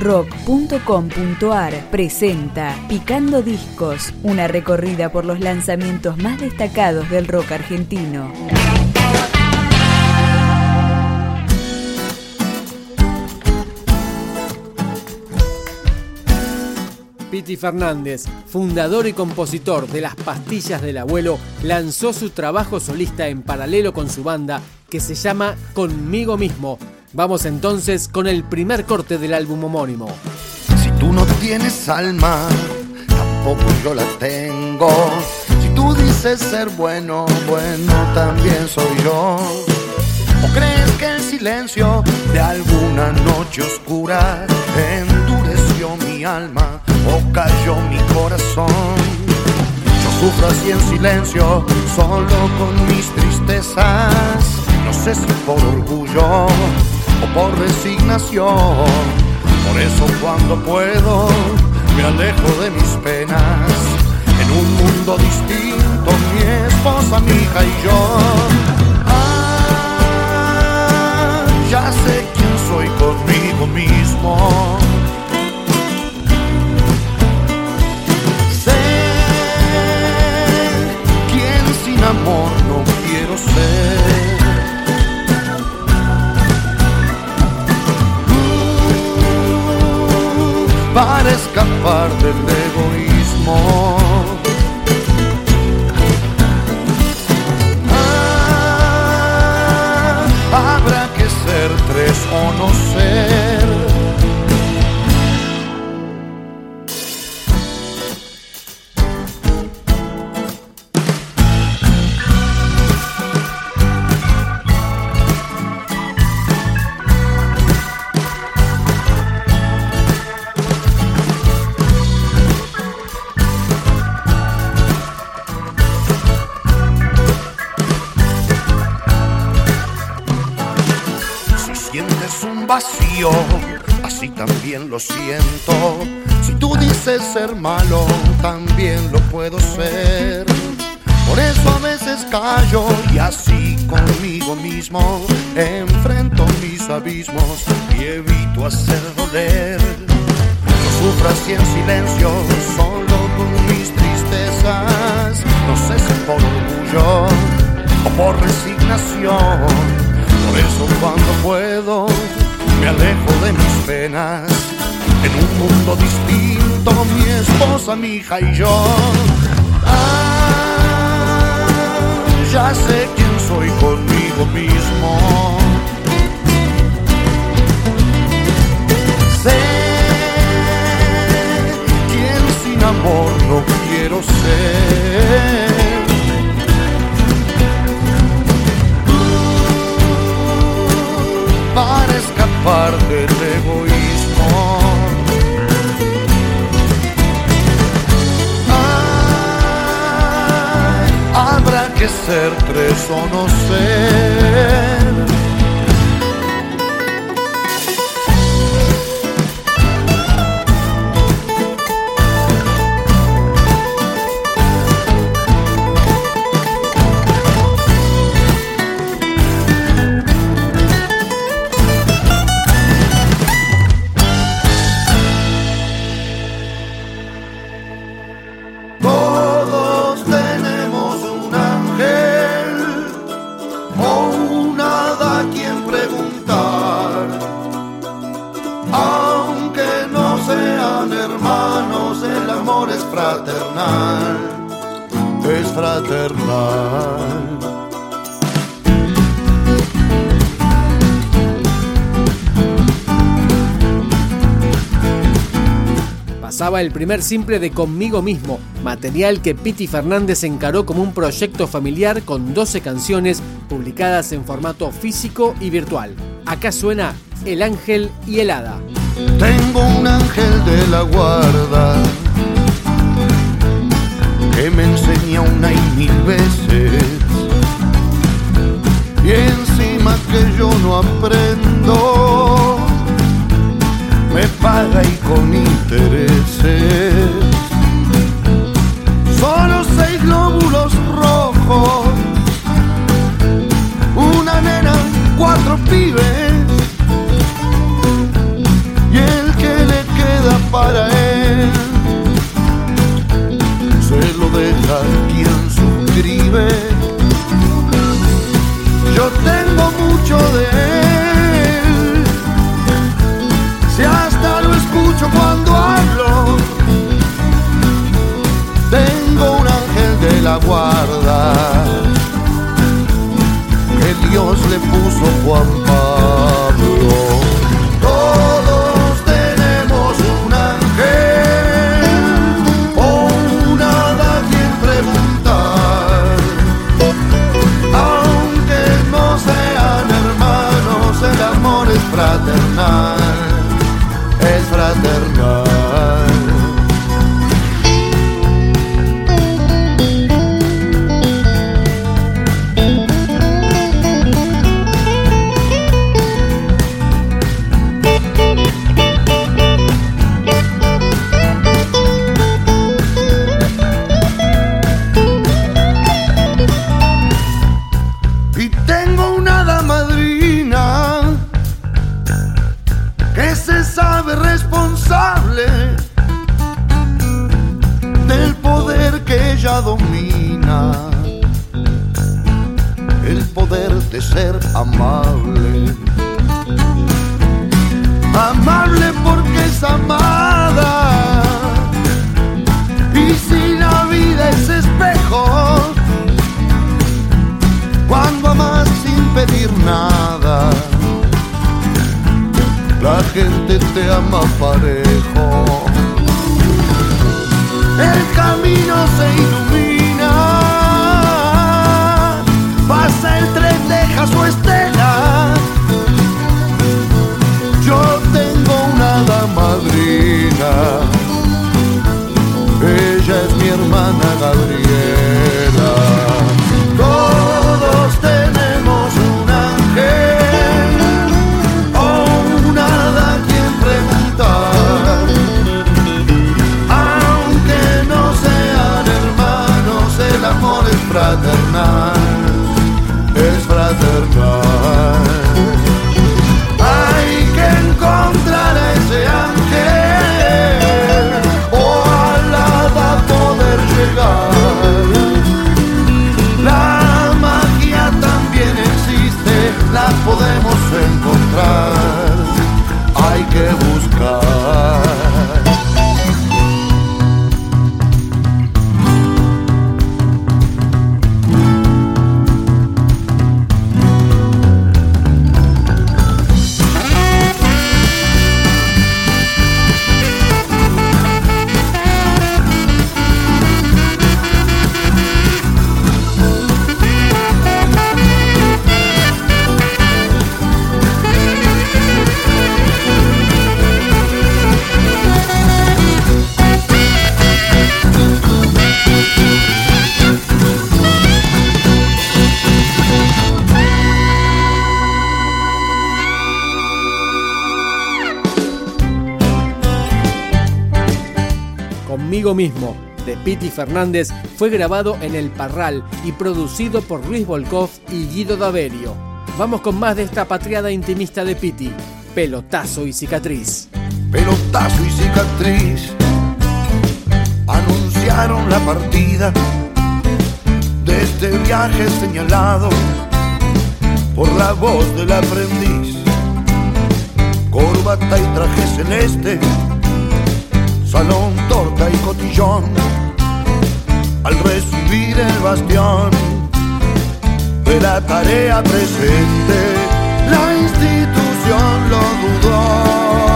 rock.com.ar presenta Picando Discos, una recorrida por los lanzamientos más destacados del rock argentino. Piti Fernández, fundador y compositor de Las Pastillas del Abuelo, lanzó su trabajo solista en paralelo con su banda que se llama Conmigo mismo. Vamos entonces con el primer corte del álbum homónimo. Si tú no tienes alma, tampoco yo la tengo. Si tú dices ser bueno, bueno también soy yo. ¿O crees que el silencio de alguna noche oscura endureció mi alma o cayó mi corazón? Yo sufro así en silencio, solo con mis tristezas. No sé si por orgullo o por resignación. Por eso cuando puedo me alejo de mis penas. En un mundo distinto, mi esposa, mi hija y yo. Ah, ya sé quién soy conmigo mismo. Sé quién sin amor no quiero ser. Para escapar del egoísmo. Así también lo siento. Si tú dices ser malo, también lo puedo ser. Por eso a veces callo y así conmigo mismo enfrento mis abismos y evito hacer doler. Yo sufro así en silencio, solo con mis tristezas. No sé si por orgullo o por resignación. Por eso cuando puedo me alejo de mis penas. En un mundo distinto, mi esposa, mi hija y yo. Ah, ya sé quién soy conmigo mismo. Sé quién sin amor no quiero ser. Ser tres o no ser. Fraternal. Pasaba el primer simple de Conmigo mismo, material que Piti Fernández encaró como un proyecto familiar con 12 canciones publicadas en formato físico y virtual. Acá suena El Ángel y el Hada. Tengo un ángel de la guarda que me enseña una y mil veces. Y encima que yo no aprendo, me paga y con intereses. Solo seis glóbulos rojos, una nena, cuatro pibes y el que le es Kentucky ella domina el poder de ser amable. Amable porque es amada y si la vida es espejo, cuando amas sin pedir nada, la gente te ama pared. camino se ilumina. encontrar, hay que buscar. Mismo, de Piti Fernández, fue grabado en El Parral y producido por Luis Volkov y Guido Daverio. Vamos con más de esta patriada intimista de Piti, Pelotazo y Cicatriz. Pelotazo y cicatriz anunciaron la partida de este viaje señalado por la voz del aprendiz. Corbata y traje celeste salón, torta y cotillón. Al recibir el bastión de la tarea presente, la institución lo dudó.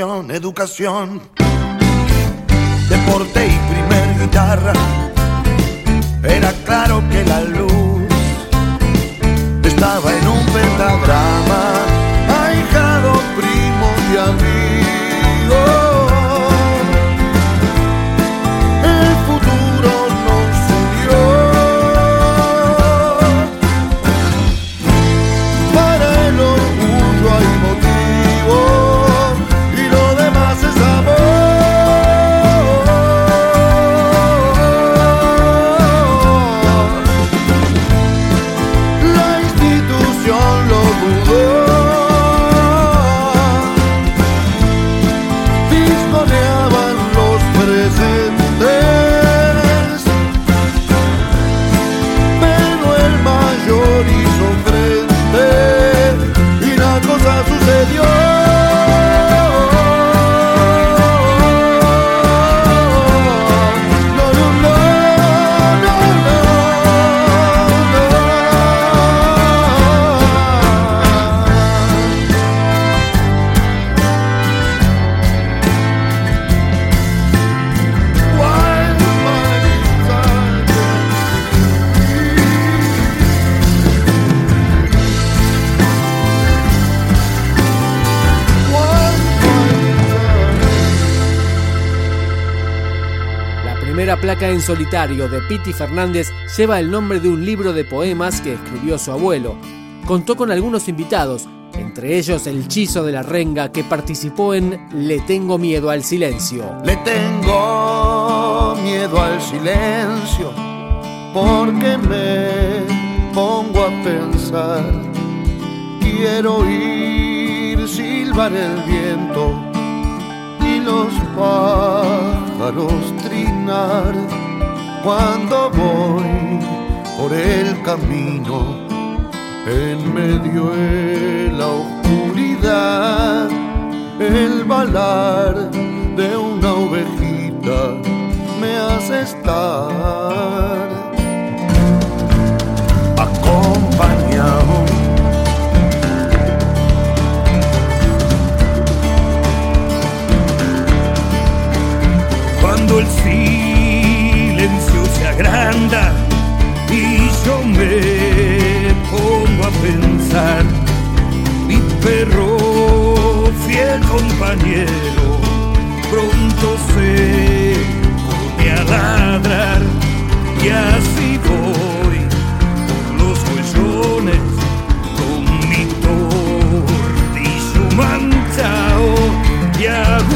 Educación, deporte y primer guitarra. Placa en solitario de Piti Fernández lleva el nombre de un libro de poemas que escribió su abuelo. Contó con algunos invitados, entre ellos el Chizo de la Renga que participó en Le tengo miedo al silencio. Le tengo miedo al silencio porque me pongo a pensar. Quiero oír silbar el viento y los pájaros cuando voy por el camino en medio de la oscuridad, el balar de una ovejita me hace estar mi perro, fiel compañero, pronto se pone a ladrar. Y así voy por los huellones con mi tortillo manchado y hago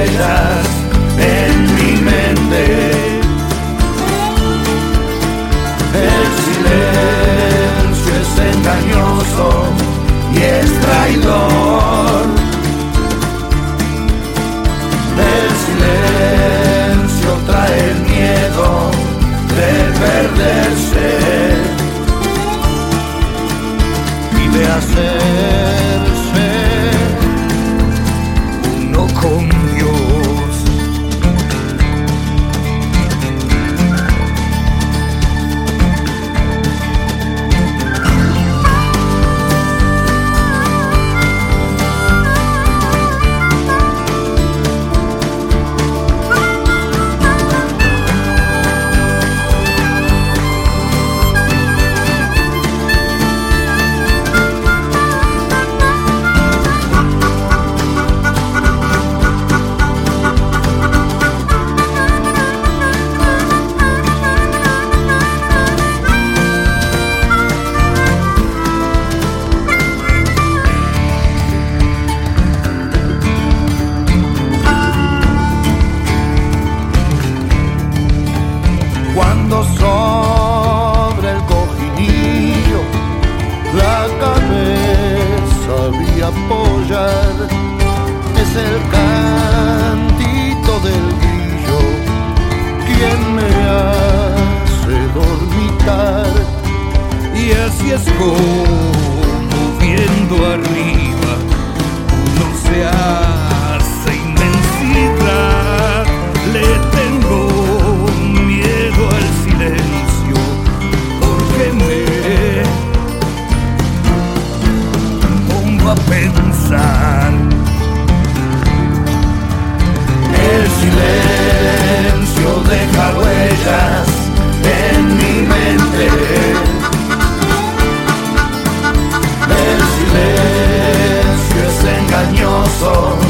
deja apoyar. Es el cantito del grillo quien me hace dormitar. Y así es como viendo arriba uno se pensar. el silencio deja huellas en mi mente el silencio es engañoso